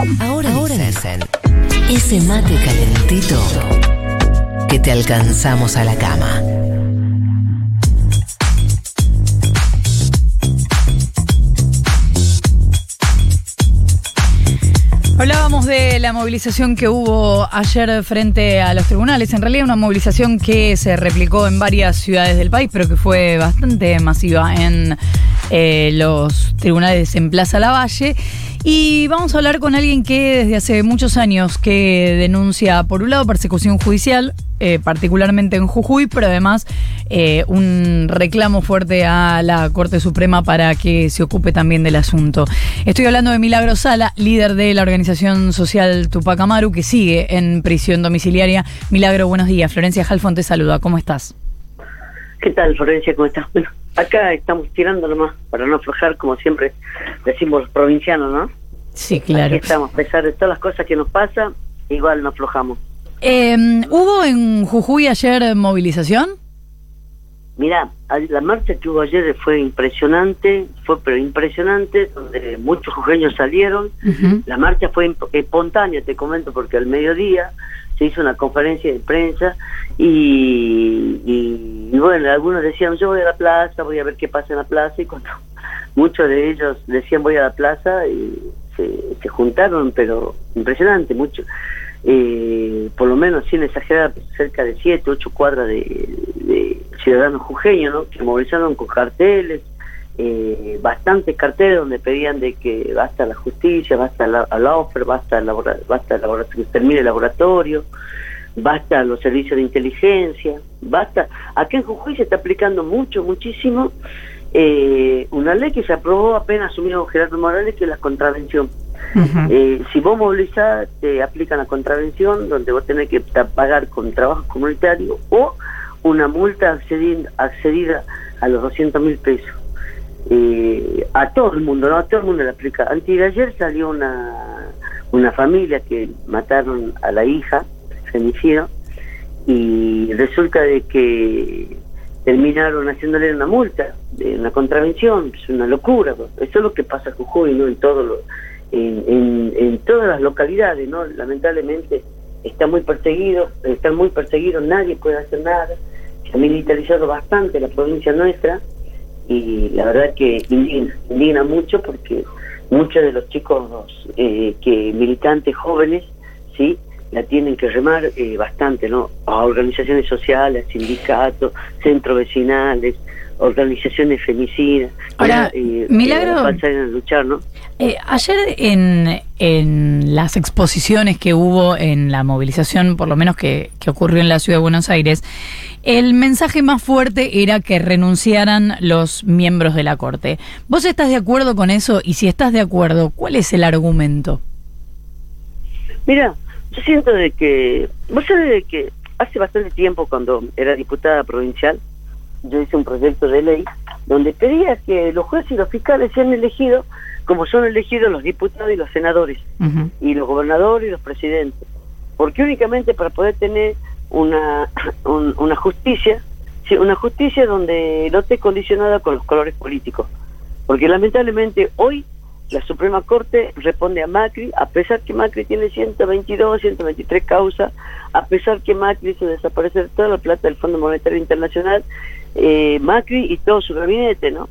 Ahora, ahora dicen, ese mate calentito que te alcanzamos a la cama. Hablábamos de la movilización que hubo ayer frente a los tribunales. En realidad una movilización que se replicó en varias ciudades del país, pero que fue bastante masiva en eh, los tribunales en Plaza Lavalle. Y vamos a hablar con alguien que desde hace muchos años que denuncia, por un lado, persecución judicial, eh, particularmente en Jujuy, pero además eh, un reclamo fuerte a la Corte Suprema para que se ocupe también del asunto. Estoy hablando de Milagro Sala, líder de la organización social Tupac Amaru, que sigue en prisión domiciliaria. Milagro, buenos días. Florencia Jalfón te saluda. ¿Cómo estás? ¿Qué tal, Florencia? ¿Cómo estás? Acá estamos tirando nomás para no aflojar, como siempre decimos los provincianos, ¿no? Sí, claro. Aquí estamos, a pesar de todas las cosas que nos pasan, igual no aflojamos. Eh, ¿Hubo en Jujuy ayer movilización? Mira, la marcha que hubo ayer fue impresionante, fue pero impresionante, donde muchos jujeños salieron. La marcha fue espontánea, te comento, porque al mediodía se hizo una conferencia de prensa y, y, bueno, algunos decían yo voy a la plaza, voy a ver qué pasa en la plaza y cuando muchos de ellos decían voy a la plaza y se, se juntaron, pero impresionante, mucho. Eh, por lo menos sin exagerar, cerca de siete, ocho cuadras de, ciudadanos jujeños, ¿no? que movilizaron con carteles, eh, bastantes carteles donde pedían de que basta la justicia, basta la, la OFER, basta, el basta el que termine el laboratorio, basta los servicios de inteligencia, basta. Aquí en Jujuy se está aplicando mucho, muchísimo eh, una ley que se aprobó apenas asumió Gerardo Morales, que es la contravención. eh, si vos movilizás, te aplican la contravención, donde vos tenés que pagar con trabajo comunitario o una multa accedida, accedida a los 200 mil pesos. Eh, a todo el mundo, ¿no? A todo el mundo le aplica. Antes ayer salió una, una familia que mataron a la hija, femicidio, y resulta de que terminaron haciéndole una multa, una contravención, es una locura. Eso es lo que pasa en Jujuy, ¿no? En, todo en, en, todas las localidades, ¿no? Lamentablemente está muy perseguido, están muy perseguidos, nadie puede hacer nada. Se ha militarizado bastante la provincia nuestra y la verdad que indigna, indigna mucho porque muchos de los chicos eh, que militantes jóvenes, ¿sí? la tienen que remar eh, bastante, ¿no? A organizaciones sociales, sindicatos, centros vecinales, organizaciones femicidas. Ahora, eh, Milagro, a luchar, ¿no? Eh, ayer en, en las exposiciones que hubo en la movilización, por lo menos que, que ocurrió en la ciudad de Buenos Aires, el mensaje más fuerte era que renunciaran los miembros de la Corte. ¿Vos estás de acuerdo con eso? Y si estás de acuerdo, ¿cuál es el argumento? Mira, yo siento de que, vos sabés de que hace bastante tiempo cuando era diputada provincial, yo hice un proyecto de ley donde pedía que los jueces y los fiscales sean elegidos como son elegidos los diputados y los senadores, y los gobernadores y los presidentes, porque únicamente para poder tener una, una justicia, una justicia donde no esté condicionada con los colores políticos, porque lamentablemente hoy la Suprema Corte responde a Macri, a pesar que Macri tiene 122, 123 causas, a pesar que Macri hizo desaparecer toda la plata del Fondo Monetario Internacional, eh, Macri y todo su gabinete, ¿no?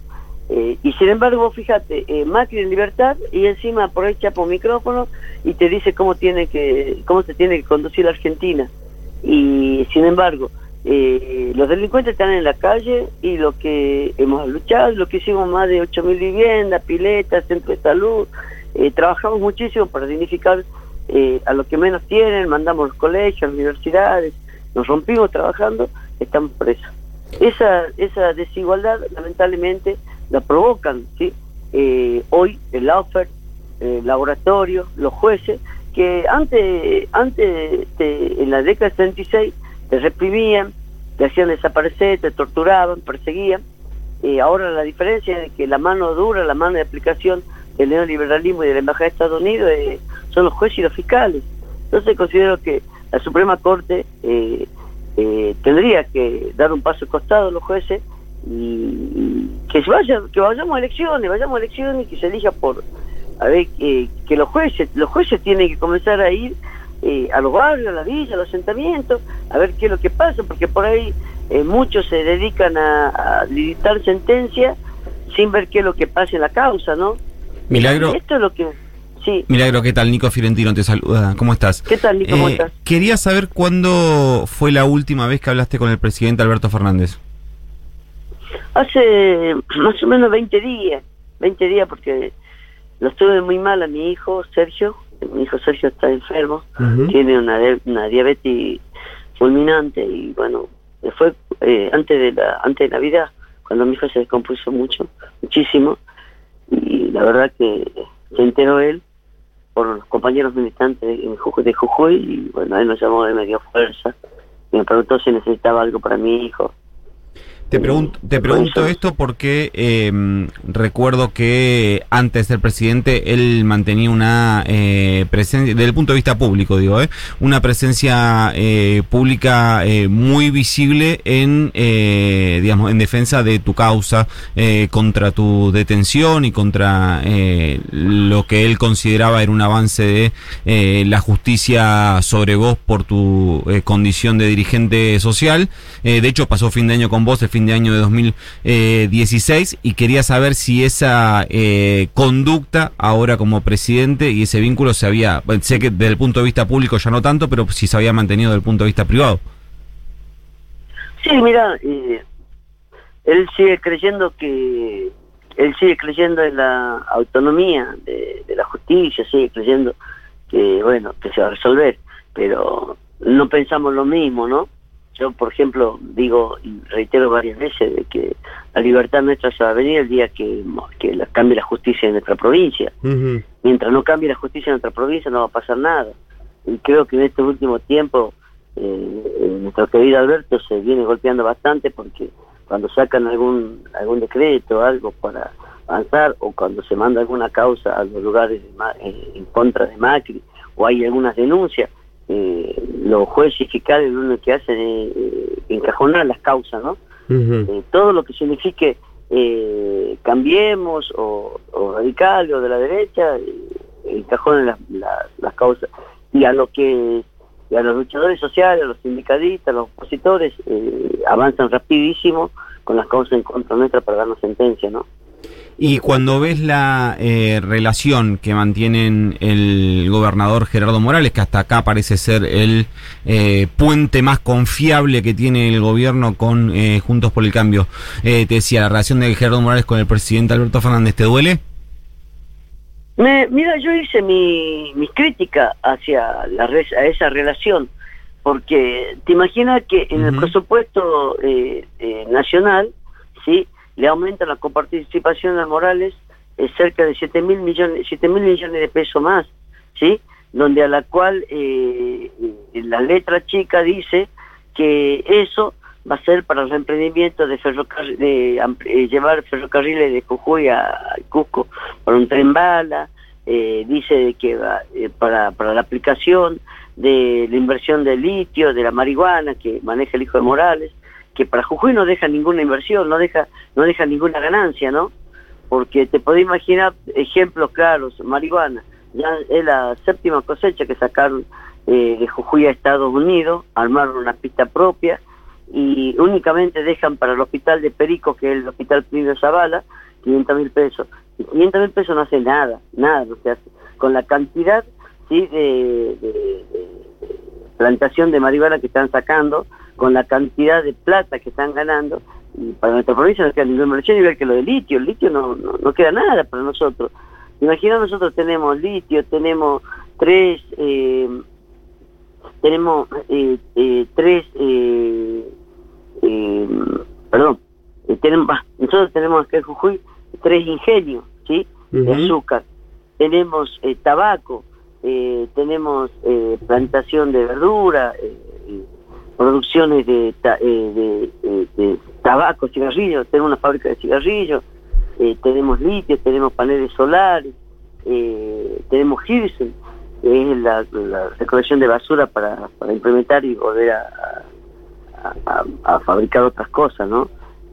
Eh, y sin embargo, fíjate, eh, Macri en libertad y encima por chapa un micrófono y te dice cómo tiene que cómo se tiene que conducir la Argentina. Y sin embargo, eh, los delincuentes están en la calle y lo que hemos luchado, lo que hicimos más de 8.000 viviendas, piletas, centro de salud, eh, trabajamos muchísimo para dignificar eh, a los que menos tienen, mandamos los colegios, universidades, nos rompimos trabajando, estamos presos. Esa, esa desigualdad lamentablemente la provocan, ¿sí? Eh, hoy el AUFER, el laboratorio, los jueces, que antes, antes en la década de 76 te reprimían, te hacían desaparecer, te torturaban, perseguían. Eh, ahora la diferencia es que la mano dura, la mano de aplicación del neoliberalismo y de la Embajada de Estados Unidos eh, son los jueces y los fiscales. Entonces considero que la Suprema Corte eh, tendría que dar un paso al costado a los jueces y, que vaya, que vayamos a elecciones, vayamos a elecciones y que se elija por a ver que los jueces, los jueces tienen que comenzar a ir eh, a los barrios, a la villa, a los asentamientos, a ver qué es lo que pasa, porque por ahí eh, muchos se dedican a, a dictar sentencia sin ver qué es lo que pasa en la causa, ¿no? Milagro. Esto es lo que... Sí. Milagro, ¿qué tal? Nico Fiorentino te saluda. ¿Cómo estás? ¿Qué tal, Nico? ¿Cómo eh, estás? Quería saber cuándo fue la última vez que hablaste con el presidente Alberto Fernández. Hace más o menos 20 días. 20 días porque lo estuve muy mal a mi hijo, Sergio, mi hijo Sergio está enfermo, tiene una, una diabetes fulminante y bueno, fue eh, antes de la antes de Navidad, cuando mi hijo se descompuso mucho, muchísimo, y la verdad que se enteró él por los compañeros militantes de, de Jujuy y bueno, él nos llamó, me dio fuerza, me preguntó si necesitaba algo para mi hijo, te pregunto, te pregunto esto porque eh, recuerdo que antes del presidente él mantenía una eh, presencia, desde el punto de vista público, digo, eh, una presencia eh, pública eh, muy visible en, eh, digamos, en defensa de tu causa, eh, contra tu detención y contra eh, lo que él consideraba era un avance de eh, la justicia sobre vos por tu eh, condición de dirigente social. De hecho, pasó fin de año con vos, el fin de año de 2016 y quería saber si esa eh, conducta ahora como presidente y ese vínculo se había, sé que desde el punto de vista público ya no tanto, pero si se había mantenido desde el punto de vista privado. Sí, mira, eh, él sigue creyendo que él sigue creyendo en la autonomía de, de, la justicia, sigue creyendo que, bueno, que se va a resolver, pero no pensamos lo mismo, ¿no? Yo, por ejemplo, digo y reitero varias veces de que la libertad nuestra se va a venir el día que, que la, cambie la justicia en nuestra provincia. Mientras no cambie la justicia en nuestra provincia no va a pasar nada. Y creo que en este último tiempo eh, nuestro querido Alberto se viene golpeando bastante porque cuando sacan algún algún decreto, algo para avanzar, o cuando se manda alguna causa a los lugares de, en contra de Macri, o hay algunas denuncias, eh, los jueces y fiscales lo único que hacen es eh, encajonar las causas, ¿no? eh, todo lo que signifique eh, cambiemos o, o radical o de la derecha, eh, encajonan las, las, las causas. Y a lo que y a los luchadores sociales, a los sindicalistas, a los opositores, avanzan rapidísimo con las causas en contra nuestra para darnos sentencia, ¿no? Y cuando ves la eh, relación que mantienen el gobernador Gerardo Morales, que hasta acá parece ser el eh, puente más confiable que tiene el gobierno con eh, Juntos por el Cambio, eh, te decía, la relación de Gerardo Morales con el presidente Alberto Fernández, ¿te duele? Me, mira, yo hice mi, mi crítica hacia la, a esa relación, porque te imaginas que en uh -huh. el presupuesto eh, eh, nacional, ¿sí? Le aumenta la coparticipación a Morales es cerca de 7 mil millones, 7 mil millones de pesos más, ¿sí? Donde a la cual eh, la letra chica dice que eso va a ser para los emprendimientos de ferrocarril, de eh, llevar ferrocarriles de Jujuy a, a Cusco para un tren bala, eh, dice que va, eh, para, para la aplicación de la inversión de litio, de la marihuana que maneja el hijo de Morales, que para Jujuy no deja ninguna inversión, no deja, no deja ninguna ganancia, ¿no? Porque te podés imaginar ejemplos claros, marihuana, ya es la séptima cosecha que sacaron eh, de Jujuy a Estados Unidos, armaron una pista propia y únicamente dejan para el hospital de Perico, que es el hospital Plinio Zavala, 500 mil pesos. Y 500 mil pesos no hace nada, nada, no se hace. Con la cantidad ¿sí? de, de plantación de marihuana que están sacando, con la cantidad de plata que están ganando, y para nuestra provincia no queda ninguna inversión igual que lo de litio, el litio no, no, no queda nada para nosotros. Imagina nosotros tenemos litio, tenemos tres, eh, tenemos eh, eh, tres, eh, eh, perdón, eh, tenemos, nosotros tenemos acá en Jujuy tres ingenios, ¿sí? Uh -huh. De azúcar. Tenemos eh, tabaco, eh, tenemos eh, plantación de verdura, eh, producciones de, ta, de, de, de, tabaco, cigarrillos, tenemos una fábrica de cigarrillos, tenemos litio, tenemos paneles solares, tenemos Gibson, es la, la, recolección de basura para, implementar y volver a, a, fabricar otras cosas, ¿no?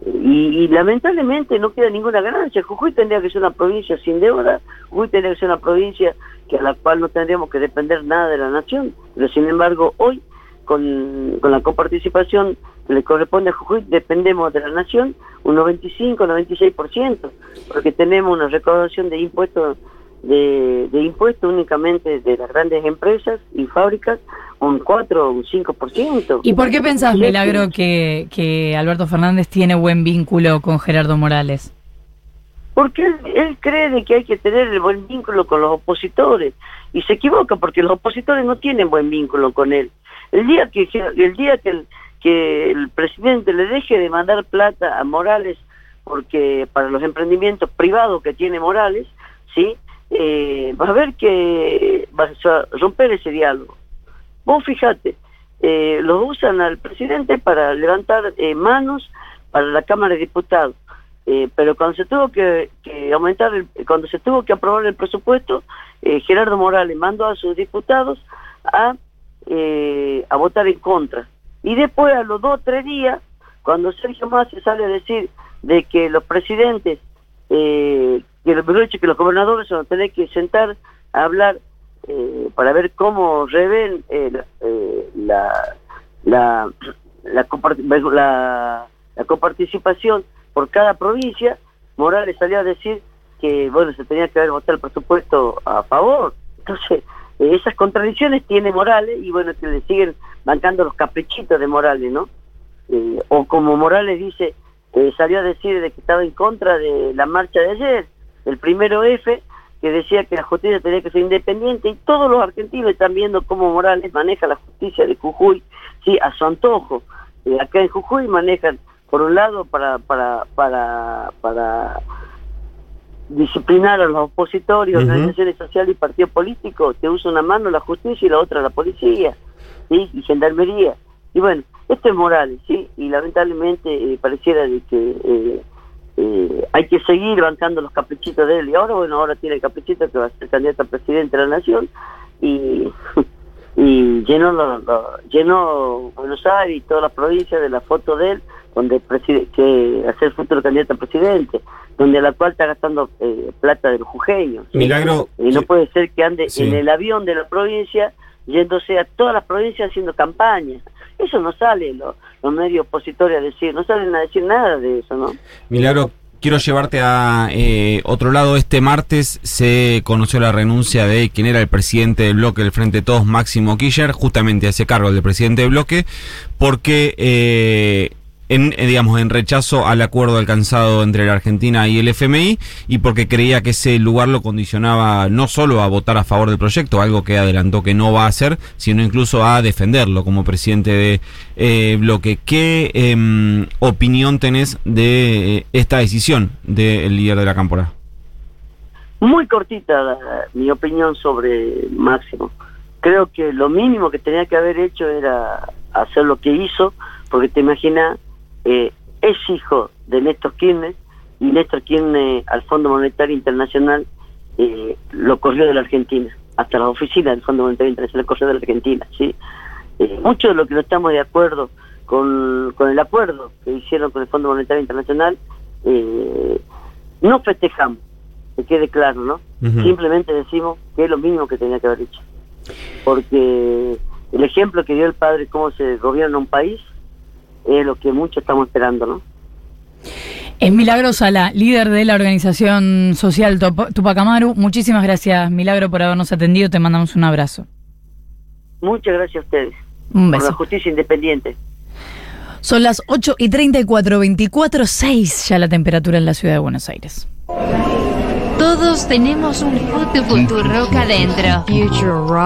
y, lamentablemente no queda ninguna ganancia. Jujuy tendría que ser una provincia sin deuda, Jujuy tendría que ser una provincia que a la cual no tendríamos que depender nada de la nación, pero sin embargo hoy con, con la coparticipación que le corresponde a Jujuy dependemos de la nación un 95, 96%, porque tenemos una recaudación de impuestos de, de impuestos únicamente de las grandes empresas y fábricas un 4 o un 5%. ¿Y por qué pensás, Milagro, que, que Alberto Fernández tiene buen vínculo con Gerardo Morales? Porque él, cree de que hay que tener el buen vínculo con los opositores y se equivoca porque los opositores no tienen buen vínculo con él. El día que el día que el, que el presidente le deje de mandar plata a Morales porque para los emprendimientos privados que tiene Morales, sí, eh, va a ver que va a romper ese diálogo. Vos fíjate, eh, lo usan al presidente para levantar eh, manos para la Cámara de Diputados. Eh, pero cuando se tuvo que, aumentar, el, cuando se tuvo que aprobar el presupuesto, eh, Gerardo Morales mandó a sus diputados a, a votar en contra. Y después, a los dos o tres días, cuando Sergio Massa sale a decir de que los presidentes, que, los, que los gobernadores van a tener que sentar a hablar eh, para ver cómo reven eh, eh, la, la, la, la, coparticipación por cada provincia, Morales salió a decir que bueno se tenía que haber votado el presupuesto a favor. Entonces, esas contradicciones tiene Morales y bueno, que le siguen bancando los caprichitos de Morales, ¿no? o como Morales dice, salió a decir de que estaba en contra de la marcha de ayer, el primero F, que decía que la justicia tenía que ser independiente y todos los argentinos están viendo cómo Morales maneja la justicia de Jujuy, sí, a su antojo. Eh, acá en Jujuy manejan, por un lado, para, para, para, para disciplinar a los opositores, organizaciones sociales y partidos políticos, te usa una mano la justicia y la otra la policía, ¿sí? y gendarmería. Y bueno, esto es Morales, ¿sí? Y lamentablemente eh, pareciera de que... Eh, eh, hay que seguir bancando los caprichitos de él. Y ahora, bueno, ahora tiene el caprichito que va a ser candidato a presidente de la nación y, y llenó, lo, llenó Buenos Aires y todas las provincias de la foto de él, donde que hacer futuro candidato a presidente, donde la cual está gastando eh, plata de los jujeños. Milagro. Y no puede ser que ande en el avión de la provincia yéndose a todas las provincias haciendo campaña. Eso no sale los, medios opositores a decir, no salen a decir nada de eso, ¿no? Milagro, quiero llevarte a eh, otro lado. Este martes se conoció la renuncia de quien era el presidente del bloque del Frente de Todos, Máximo Kirchner, justamente ese cargo del presidente del bloque, porque eh, en, eh, digamos, en rechazo al acuerdo alcanzado entre la Argentina y el FMI y porque creía que ese lugar lo condicionaba no solo a votar a favor del proyecto, algo que adelantó que no va a hacer, sino incluso a defenderlo como presidente de eh, bloque. ¿Qué em, opinión tenés de eh, esta decisión del líder de la Cámpora? Muy cortita mi opinión sobre Máximo. Creo que lo mínimo que tenía que haber hecho era hacer lo que hizo, porque te imaginas eh, es hijo de Néstor Kirchner y Néstor Kirchner al Fondo Monetario Internacional eh, lo corrió de la Argentina, hasta la oficina del Fondo Monetario Internacional lo corrió de la Argentina. ¿sí? Eh, mucho de lo que no estamos de acuerdo con, con el acuerdo que hicieron con el Fondo Monetario Internacional, no festejamos, que quede claro, ¿no? Simplemente decimos que es lo mínimo que tenía que haber hecho. Porque el ejemplo que dio el padre, cómo se gobierna un país, es lo que muchos estamos esperando, ¿no? Es Milagro Sala, líder de la organización social Tupac Amaru. Muchísimas gracias, Milagro, por habernos atendido. Te mandamos un abrazo. Muchas gracias a ustedes. Un beso. Por la justicia independiente. Son las 8 y 34, 24, 6 ya la temperatura en la ciudad de Buenos Aires. Todos tenemos un futuro rock adentro. Future rock.